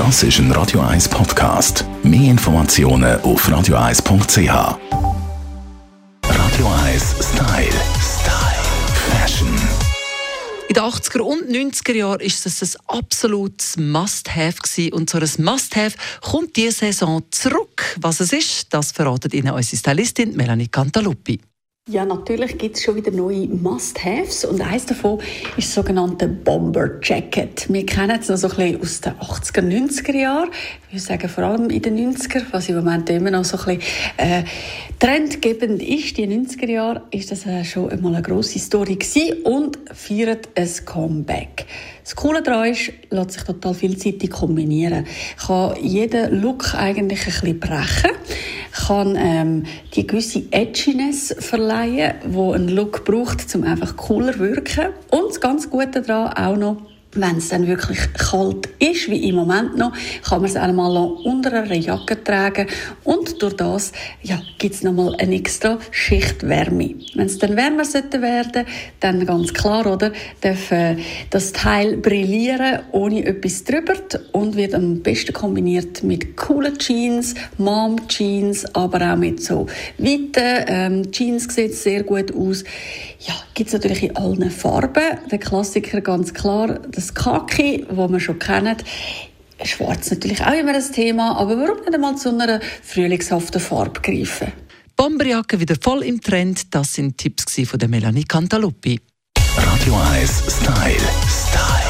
Das ist ein Radio 1 Podcast. Mehr Informationen auf radio1.ch. Radio 1 Style. Style. Fashion. In den 80er und 90er Jahren ist es ein absolutes Must-Have und so ein Must-Have kommt diese Saison zurück. Was es ist, das verratet Ihnen unsere Stylistin Melanie Cantaluppi. Ja, natürlich gibt es schon wieder neue Must-Haves und eines davon ist das sogenannte Bomber Jacket. Wir kennen es noch so ein bisschen aus den 80er, 90er Jahren. Ich würde sagen, vor allem in den 90er, was im Moment immer noch so ein bisschen äh, trendgebend ist. Die 90er Jahre ist das äh, schon einmal eine grosse Story gewesen und feiert ein Comeback. Das Coole daran ist, lässt sich total vielseitig kombinieren. Kann jeden Look eigentlich ein bisschen brechen kann ähm, die gewisse Edginess verleihen, wo ein Look braucht, um einfach cooler zu wirken. Und das ganz Gute daran auch noch, wenn es dann wirklich kalt ist, wie im Moment noch, kann man es einmal unter einer Jacke tragen und durch das ja, gibt es nochmal eine extra Schicht Wärme. Wenn es dann wärmer sollte werden, dann ganz klar, oder, darf äh, das Teil brillieren ohne etwas drüber und wird am besten kombiniert mit coolen Jeans, Mom Jeans, aber auch mit so weiten ähm, Jeans sieht sehr gut aus. Ja, gibt es natürlich in allen Farben. Der Klassiker ganz klar, das Kaki, das wir schon kennen. Schwarz natürlich auch immer ein Thema, aber warum nicht einmal zu einer frühlingshaften Farbe greifen? Bomberjacke wieder voll im Trend, das sind Tipps von der Melanie Cantaluppi. Radio 1 Style. Style.